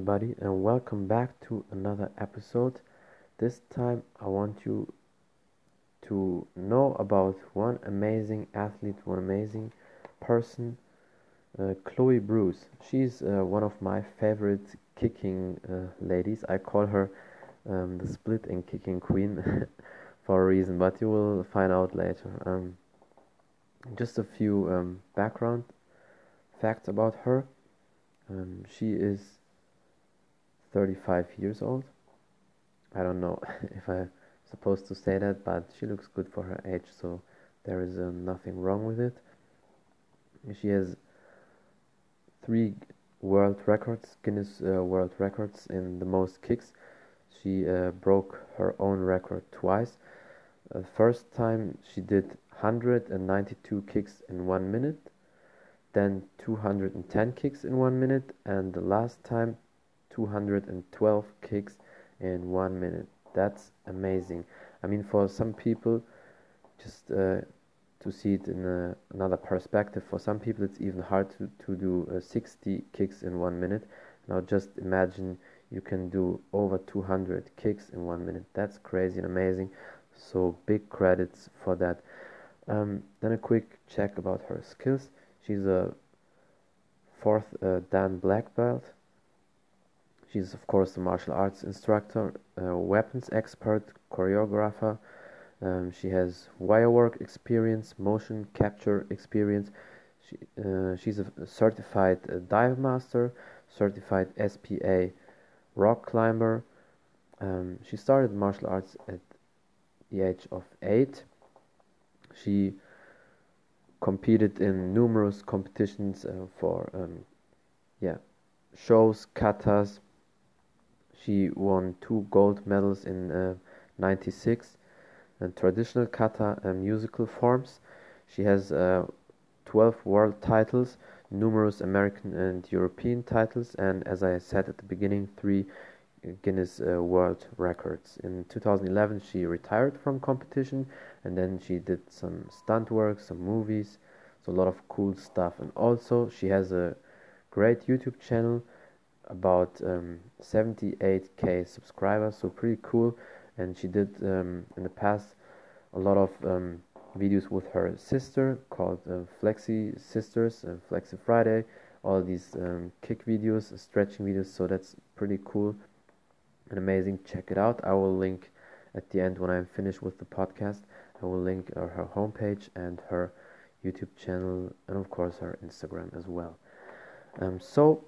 everybody, and welcome back to another episode. This time, I want you to know about one amazing athlete, one amazing person, uh, Chloe Bruce. She's uh, one of my favorite kicking uh, ladies. I call her um, the split and kicking queen for a reason, but you will find out later. Um, just a few um, background facts about her. Um, she is 35 years old. I don't know if I'm supposed to say that, but she looks good for her age, so there is uh, nothing wrong with it. She has three world records, Guinness uh, World Records in the most kicks. She uh, broke her own record twice. The first time she did 192 kicks in one minute then 210 kicks in one minute, and the last time 212 kicks in one minute. That's amazing. I mean, for some people, just uh, to see it in a, another perspective, for some people it's even hard to, to do uh, 60 kicks in one minute. Now, just imagine you can do over 200 kicks in one minute. That's crazy and amazing. So, big credits for that. Um, then, a quick check about her skills. She's a fourth uh, Dan black belt. She's of course a martial arts instructor, a weapons expert, choreographer. Um, she has wire work experience, motion capture experience. She, uh, she's a certified uh, dive master, certified SPA rock climber. Um, she started martial arts at the age of eight. She competed in numerous competitions uh, for um, yeah shows katas she won two gold medals in uh, 96 and traditional kata and musical forms she has uh, 12 world titles numerous american and european titles and as i said at the beginning three Guinness uh, World Records. In 2011, she retired from competition and then she did some stunt work, some movies, so a lot of cool stuff. And also, she has a great YouTube channel about um, 78k subscribers, so pretty cool. And she did um, in the past a lot of um, videos with her sister called uh, Flexi Sisters and Flexi Friday. All these um, kick videos, stretching videos, so that's pretty cool and amazing. Check it out. I will link at the end when I'm finished with the podcast. I will link uh, her homepage and her YouTube channel, and of course her Instagram as well. Um, so,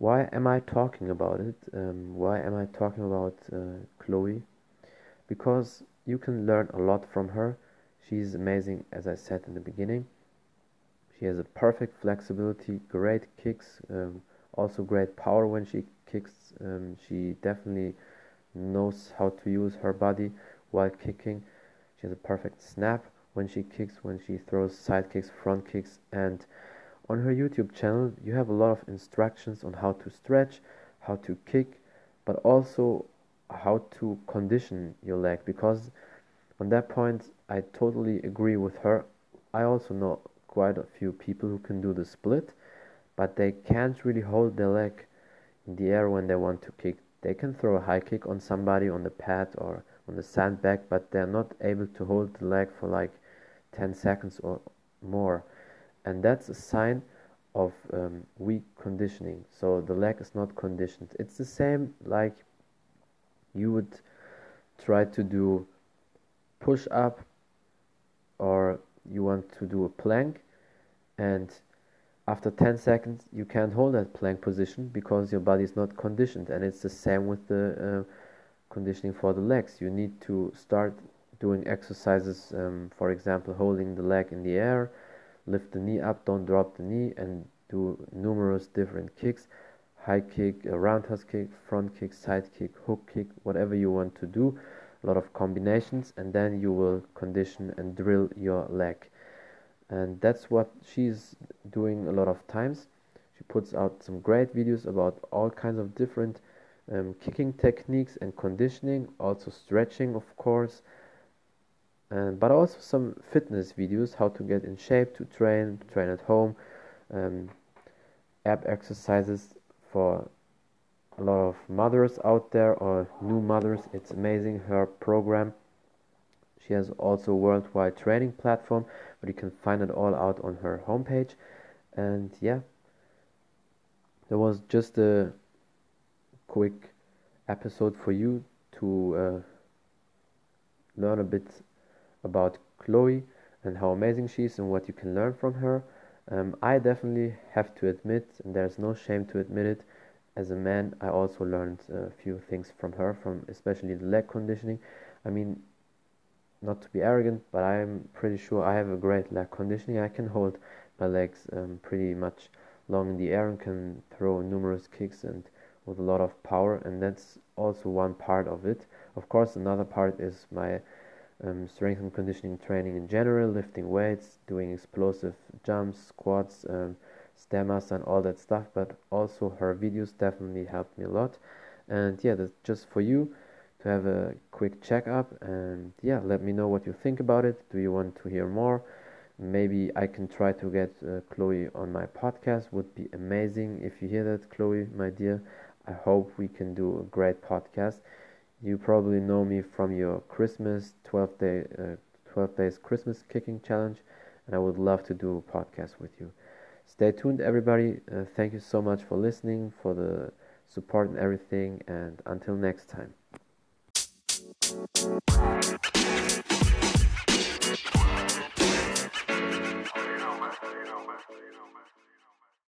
why am I talking about it? Um, why am I talking about uh, Chloe? Because you can learn a lot from her. She's amazing, as I said in the beginning. She has a perfect flexibility, great kicks, um, also great power when she kicks. Um, she definitely knows how to use her body while kicking. She has a perfect snap when she kicks, when she throws side kicks, front kicks, and on her YouTube channel you have a lot of instructions on how to stretch, how to kick, but also how to condition your leg because on that point I totally agree with her. I also know quite a few people who can do the split, but they can't really hold their leg in the air when they want to kick. They can throw a high kick on somebody on the pad or on the sandbag, but they're not able to hold the leg for like 10 seconds or more. And that's a sign of um, weak conditioning. So the leg is not conditioned. It's the same like you would try to do push up or you want to do a plank and after 10 seconds you can't hold that plank position because your body is not conditioned and it's the same with the uh, conditioning for the legs you need to start doing exercises um, for example holding the leg in the air lift the knee up don't drop the knee and do numerous different kicks high kick roundhouse kick front kick side kick hook kick whatever you want to do. A lot of combinations and then you will condition and drill your leg. And that's what she's doing a lot of times. She puts out some great videos about all kinds of different um, kicking techniques and conditioning, also stretching, of course, and but also some fitness videos, how to get in shape to train, train at home, um, ab exercises for a lot of mothers out there or new mothers. It's amazing her program. She has also worldwide training platform, but you can find it all out on her homepage. And yeah, there was just a quick episode for you to uh, learn a bit about Chloe and how amazing she is and what you can learn from her. Um, I definitely have to admit, and there's no shame to admit it, as a man, I also learned a few things from her, from especially the leg conditioning. I mean, not to be arrogant, but I'm pretty sure I have a great leg conditioning. I can hold my legs um, pretty much long in the air and can throw numerous kicks and with a lot of power, and that's also one part of it. Of course, another part is my um, strength and conditioning training in general, lifting weights, doing explosive jumps, squats, um, stairmaster, and all that stuff. But also her videos definitely helped me a lot. And yeah, that's just for you to have a quick checkup. And yeah, let me know what you think about it. Do you want to hear more? Maybe I can try to get uh, Chloe on my podcast. Would be amazing if you hear that, Chloe, my dear. I hope we can do a great podcast. You probably know me from your Christmas 12 day uh, 12 days Christmas kicking challenge and I would love to do a podcast with you. Stay tuned everybody. Uh, thank you so much for listening, for the support and everything and until next time.